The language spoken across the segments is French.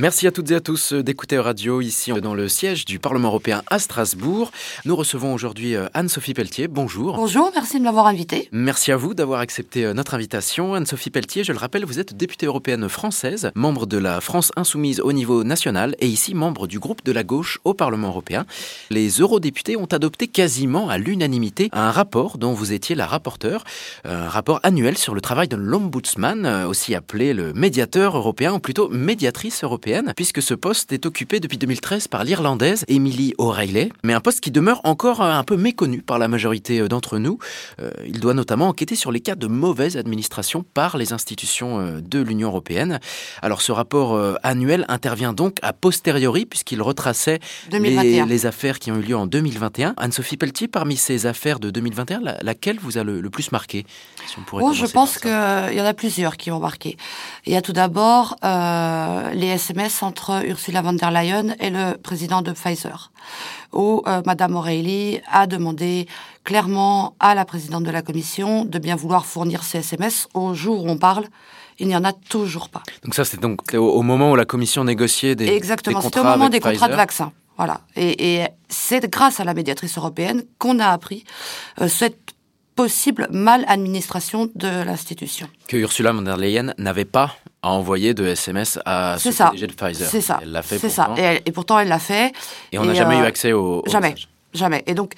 Merci à toutes et à tous d'écouter Radio ici dans le siège du Parlement européen à Strasbourg. Nous recevons aujourd'hui euh, Anne-Sophie Pelletier. Bonjour. Bonjour, merci de m'avoir invité. Merci à vous d'avoir accepté euh, notre invitation. Anne-Sophie Pelletier, je le rappelle, vous êtes députée européenne française, membre de la France insoumise au niveau national et ici membre du groupe de la gauche au Parlement européen. Les eurodéputés ont adopté quasiment à l'unanimité un rapport dont vous étiez la rapporteure, un rapport annuel sur le travail de l'ombudsman, euh, aussi appelé le médiateur européen ou plutôt médiatrice européenne puisque ce poste est occupé depuis 2013 par l'Irlandaise Emily O'Reilly, mais un poste qui demeure encore un peu méconnu par la majorité euh, d'entre nous. Euh, il doit notamment enquêter sur les cas de mauvaise administration par les institutions euh, de l'Union européenne. Alors ce rapport annuel intervient donc a posteriori, puisqu'il retraçait les, affaires qui ont eu lieu en 2021. Anne-Sophie Pelletier, parmi ces affaires de 2021, laquelle vous a le, plus marqué oh, Je pense qu'il y en a plusieurs qui ont marqué. Il y a tout d'abord les SMS entre Ursula von der Leyen et le président de Pfizer, où euh, Madame O'Reilly a demandé clairement à la présidente de la Commission de bien vouloir fournir ces SMS au jour où on parle. Il n'y en a toujours pas. Donc ça, c'est donc au, moment où la Commission négociait des, Exactement, c'était au moment des contrats de vaccins. Voilà. Et, c'est grâce à la médiatrice européenne qu'on a appris euh, cette possible mal administration de l'institution. Que Ursula von der Leyen n'avait pas à envoyer de SMS à ce PDG de Pfizer. C'est ça. Elle l'a fait C'est ça. Et, pourtant, elle l'a fait. Et on n'a jamais eu euh, accès au, jamais, jamais. Et donc,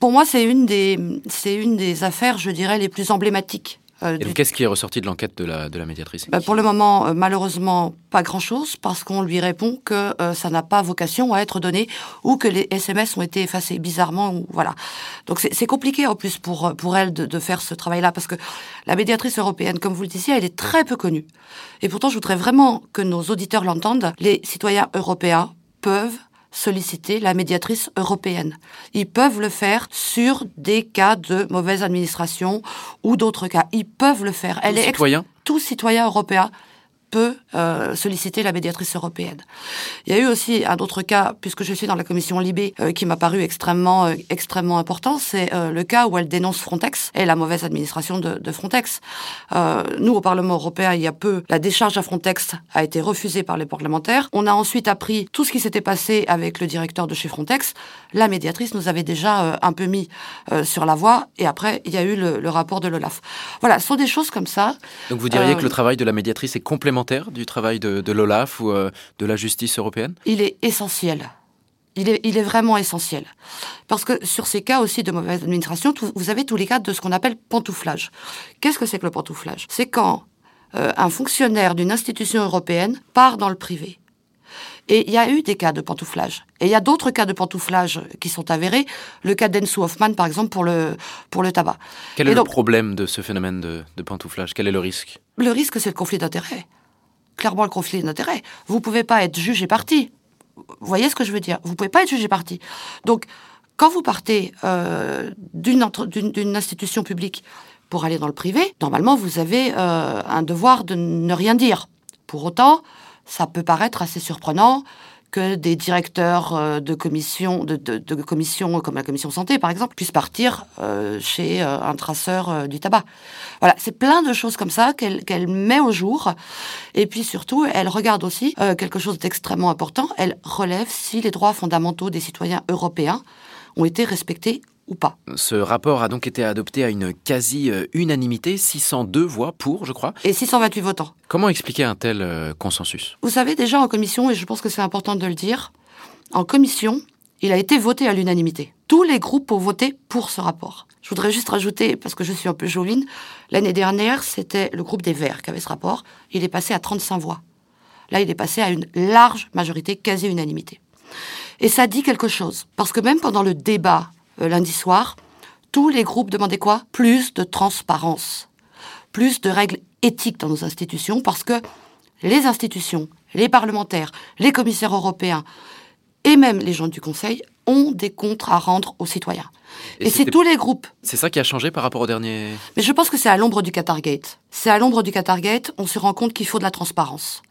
pour moi, c'est une des, c'est une des affaires, je dirais, les plus emblématiques euh, qu'est-ce qui est ressorti de l'enquête de la, de la médiatrice bah, Pour le moment, euh, malheureusement, pas grand-chose, parce qu'on lui répond que euh, ça n'a pas vocation à être donné ou que les SMS ont été effacés bizarrement. Ou, voilà. Donc c'est compliqué en plus pour, pour elle de, de faire ce travail-là, parce que la médiatrice européenne, comme vous le disiez, elle est très peu connue. Et pourtant, je voudrais vraiment que nos auditeurs l'entendent. Les citoyens européens peuvent solliciter la médiatrice européenne. Ils peuvent le faire sur des cas de mauvaise administration ou d'autres cas. Ils peuvent le faire. Elle est citoyen tout citoyen européen peut euh, solliciter la médiatrice européenne. Il y a eu aussi un autre cas, puisque je suis dans la commission Libé, euh, qui m'a paru extrêmement euh, extrêmement important, c'est le cas où elle dénonce Frontex et la mauvaise administration de, de Frontex. nous, au Parlement européen, il y a peu, la décharge à Frontex a été refusée par les parlementaires. On a ensuite appris tout ce qui s'était passé avec le directeur de chez Frontex. La médiatrice nous avait déjà un peu mis sur la voie, et après, il y a eu le, le rapport de l'OLAF. Voilà, ce sont des choses comme ça. Donc vous diriez que le travail de la médiatrice est complémentaire du travail de, l'OLAF ou euh, de la justice européenne? Il est essentiel. Il est, il est, vraiment essentiel. Parce que sur ces cas aussi de mauvaise administration, vous avez tous les cas de ce qu'on appelle pantouflage. Qu'est-ce que c'est que le pantouflage? C'est quand euh, un fonctionnaire d'une institution européenne part dans le privé. Et il y a eu des cas de pantouflage. Et il y a d'autres cas de pantouflage qui sont avérés. Le cas d'Ensu Hoffman, par exemple, pour le, pour le tabac. Quel est le problème de ce phénomène de, de pantouflage? Quel est le risque? Le risque, c'est le conflit d'intérêts clairement le conflit d'intérêts. Vous ne pouvez pas être juge et parti. Vous voyez ce que je veux dire? Vous ne pouvez pas être juge et parti. Donc, quand vous partez euh, d'une institution publique pour aller dans le privé, normalement, vous avez euh, un devoir de ne rien dire. Pour autant, ça peut paraître assez surprenant que des directeurs euh, de commissions, de, de, commissions comme la commission santé, par exemple, puissent partir euh, chez euh, un traceur du tabac. Voilà, c'est plein de choses comme ça qu'elle met au jour. Et puis surtout, elle regarde aussi quelque chose d'extrêmement important. Elle relève si les droits fondamentaux des citoyens européens ont été respectés ou pas. Ce rapport a donc été adopté à une quasi-unanimité, 602 voix pour, je crois. Et 628 votants. Comment expliquer un tel euh, consensus? Vous savez, déjà en commission, et je pense que c'est important de le dire, en commission, il a été voté à l'unanimité. Tous les groupes ont voté pour ce rapport. Je voudrais juste rajouter, parce que je suis un peu joline, l'année dernière, c'était le groupe des Verts qui avait ce rapport. Il est passé à 35 voix. Là, il est passé à une large majorité, quasi-unanimité. Et ça dit quelque chose. Parce que même pendant le débat lundi soir, tous les groupes demandaient quoi? Plus de transparence, plus de règles éthiques dans nos institutions, parce que les institutions, les parlementaires, les commissaires européens et même les gens du Conseil ont des comptes à rendre aux citoyens. Et, c'est tous les groupes. C'est ça qui a changé par rapport au dernier. Mais je pense que c'est à l'ombre du Qatargate. C'est à l'ombre du Qatargate, on se rend compte qu'il faut de la transparence.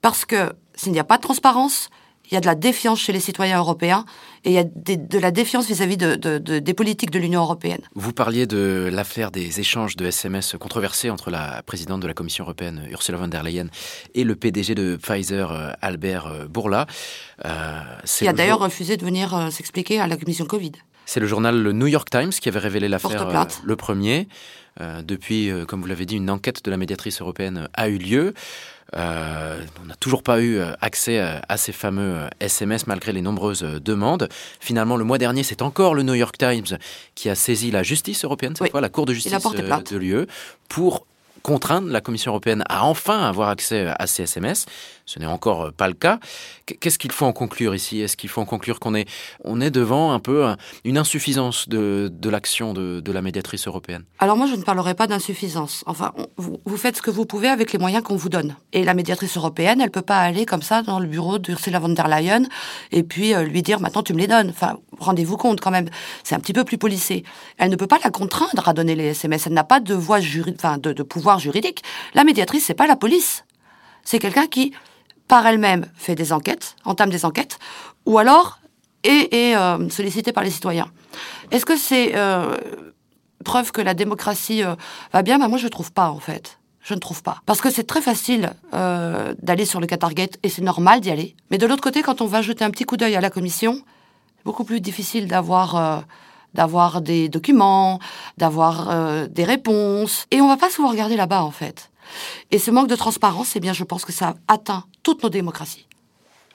Parce que s'il n'y a pas de transparence, il y a de la défiance chez les citoyens européens et il y a de la défiance vis-à-vis de, des politiques de l'Union européenne. Vous parliez de l'affaire des échanges de SMS controversés entre la présidente de la Commission européenne, Ursula von der Leyen, et le PDG de Pfizer, euh, Albert euh, Bourla. Euh, qui a d'ailleurs refusé de venir s'expliquer à la Commission Covid. C'est le journal le New York Times qui avait révélé l'affaire le premier. depuis, comme vous l'avez dit, une enquête de la médiatrice européenne a eu lieu. Euh, on n'a toujours pas eu euh, accès euh, à ces fameux SMS malgré les nombreuses demandes. Finalement, le mois dernier, c'est encore le New York Times qui a saisi la justice européenne, cette fois la Cour de justice de l'UE, pour contraindre la Commission européenne à enfin avoir accès à ces SMS. Ce n'est encore pas le cas. Qu'est-ce qu'il faut en conclure ici? Est-ce qu'il faut en conclure qu'on est, on est devant un peu une insuffisance de, de l'action de, de, la médiatrice européenne? Alors moi, je ne parlerai pas d'insuffisance. Enfin, vous, faites ce que vous pouvez avec les moyens qu'on vous donne. Et la médiatrice européenne, elle ne peut pas aller comme ça dans le bureau d'Ursula von der Leyen et puis euh, lui dire maintenant tu me les donnes. Enfin, rendez-vous compte quand même. C'est un petit peu plus policé. Elle ne peut pas la contraindre à donner les SMS. Elle n'a pas de voix enfin, de, de pouvoir juridique. La médiatrice, c'est pas la police. C'est quelqu'un qui par elle-même fait des enquêtes, entame des enquêtes, ou alors est, euh, sollicitée par les citoyens. Est-ce que c'est euh, preuve que la démocratie euh, va bien? Ben Moi, je ne trouve pas, en fait. Je ne trouve pas. Parce que c'est très facile d'aller sur le Qatargate, et c'est normal d'y aller. Mais de l'autre côté, quand on va jeter un petit coup d'œil à la commission, beaucoup plus difficile d'avoir d'avoir des documents, d'avoir des réponses. Et on va pas souvent regarder là-bas, en fait. Et ce manque de transparence, eh bien, je pense que ça atteint toutes nos démocraties.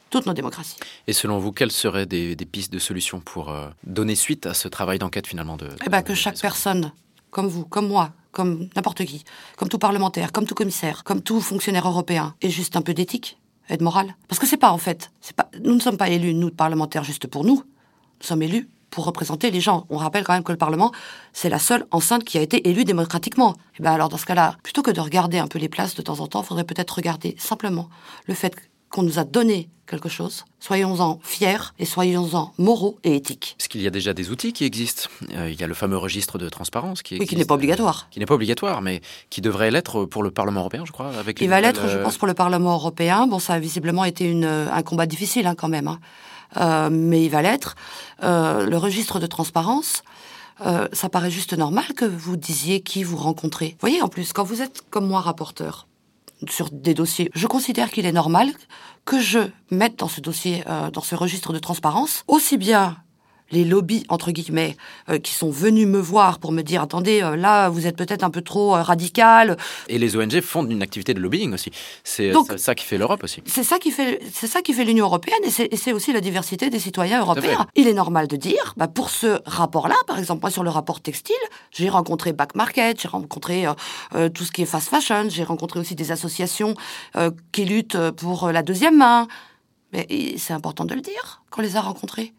Toutes nos démocraties. Et selon vous, quelles seraient des, pistes de solutions pour euh, donner suite à ce travail d'enquête finalement de, Eh bien, que chaque personne, comme vous, comme moi, comme n'importe qui, comme tout parlementaire, comme tout commissaire, comme tout fonctionnaire européen, ait juste un peu d'éthique et de morale. Parce que c'est pas en fait, c'est pas, nous ne sommes pas élus, nous, parlementaires, juste pour nous. Nous sommes élus pour représenter les gens. On rappelle quand même que le Parlement, c'est la seule enceinte qui a été élue démocratiquement. Et eh ben alors dans ce cas-là, plutôt que de regarder un peu les places de temps en temps, il faudrait peut-être regarder simplement le fait qu'on nous a donné quelque chose. Soyons-en fiers et soyons-en moraux et éthiques. Parce qu'il y a déjà des outils qui existent. Euh, il y a le fameux registre de transparence qui qui n'est pas obligatoire. qui n'est pas obligatoire, mais qui devrait l'être pour le Parlement européen, je crois. Avec il va l'être, je pense, pour le Parlement européen. Bon, ça a visiblement été une, un combat difficile hein, quand même. Hein. Euh, mais il va l'être. Euh, le registre de transparence, euh, ça paraît juste normal que vous disiez qui vous rencontrez. Vous voyez, en plus, quand vous êtes comme moi rapporteur sur des dossiers, je considère qu'il est normal que je mette dans ce dossier, dans ce registre de transparence, aussi bien les lobbies, entre guillemets, euh, qui sont venus me voir pour me dire, attendez, euh, là, vous êtes peut-être un peu trop euh, radical. Et les ONG font une activité de lobbying aussi. C'est ça qui fait l'Europe aussi. C'est ça qui fait, c'est ça qui fait l'Union européenne et c'est aussi la diversité des citoyens européens. Il est normal de dire, bah, pour ce rapport-là, par exemple, moi, sur le rapport textile, j'ai rencontré Back Market, j'ai rencontré tout ce qui est fast fashion, j'ai rencontré aussi des associations qui luttent pour la deuxième main. Mais c'est important de le dire qu'on les a rencontrés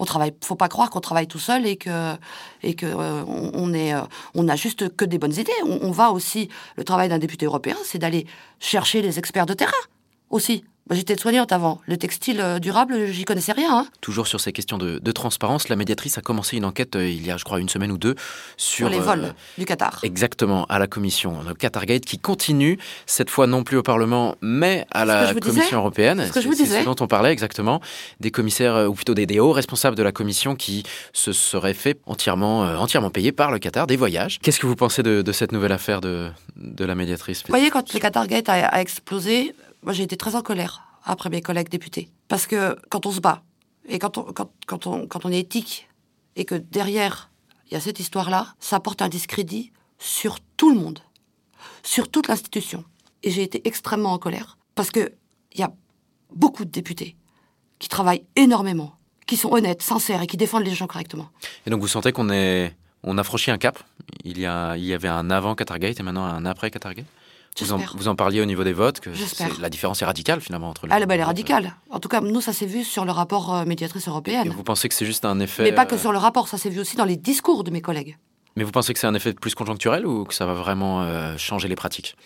on travaille. Faut pas croire qu'on travaille tout seul et que euh, euh, on a juste que des bonnes idées. on va aussi le travail d'un député européen, c'est d'aller chercher les experts de terrain aussi. J'étais soignante avant. Le textile euh, durable, j'y connaissais rien. Hein. Toujours sur ces questions de, transparence, la médiatrice a commencé une enquête euh, il y a, je crois, une semaine ou deux sur, les vols euh, du Qatar. Exactement, à la commission, le Qatargate, qui continue cette fois non plus au Parlement, mais à la Commission européenne. C'est ce que je vous disais. ce dont on parlait exactement, des commissaires ou plutôt des, hauts responsables de la Commission qui se seraient fait entièrement, entièrement payer par le Qatar des voyages. Qu'est-ce que vous pensez de, cette nouvelle affaire de, de la médiatrice Vous voyez, quand le Qatargate a, a explosé, moi j'ai été très en colère après mes collègues députés. Parce que quand on se bat, et quand on, quand, quand on, quand on est éthique, et que derrière, il y a cette histoire-là, ça porte un discrédit sur tout le monde, sur toute l'institution. Et j'ai été extrêmement en colère, parce qu'il y a beaucoup de députés qui travaillent énormément, qui sont honnêtes, sincères et qui défendent les gens correctement. Et donc vous sentez qu'on est, on a franchi un cap? Il y, a, il y avait un avant Qatargate et maintenant un après Qatargate vous en, vous en, parliez au niveau des votes, que la différence est radicale finalement entre les. Ah, bah, elle est radicale. En tout cas, nous, ça s'est vu sur le rapport euh, médiatrice européenne. Et vous pensez que c'est juste un effet. Mais pas que euh, sur le rapport, ça s'est vu aussi dans les discours de mes collègues. Mais vous pensez que c'est un effet plus conjoncturel ou que ça va vraiment euh, changer les pratiques?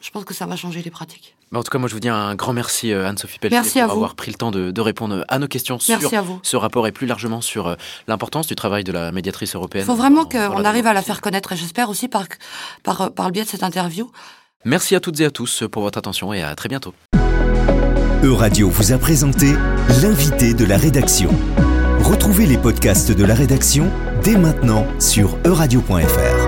Je pense que ça va changer les pratiques. en tout cas, moi, je vous dis un grand merci, Anne-Sophie Pelletier, merci pour avoir pris le temps de, répondre à nos questions sur ce rapport et plus largement sur l'importance du travail de la médiatrice européenne. Il faut vraiment qu'on arrive à la faire connaître et j'espère aussi par, par, par le biais de cette interview Merci à toutes et à tous pour votre attention et à très bientôt. Euradio vous a présenté l'invité de la rédaction. Retrouvez les podcasts de la rédaction dès maintenant sur euradio.fr.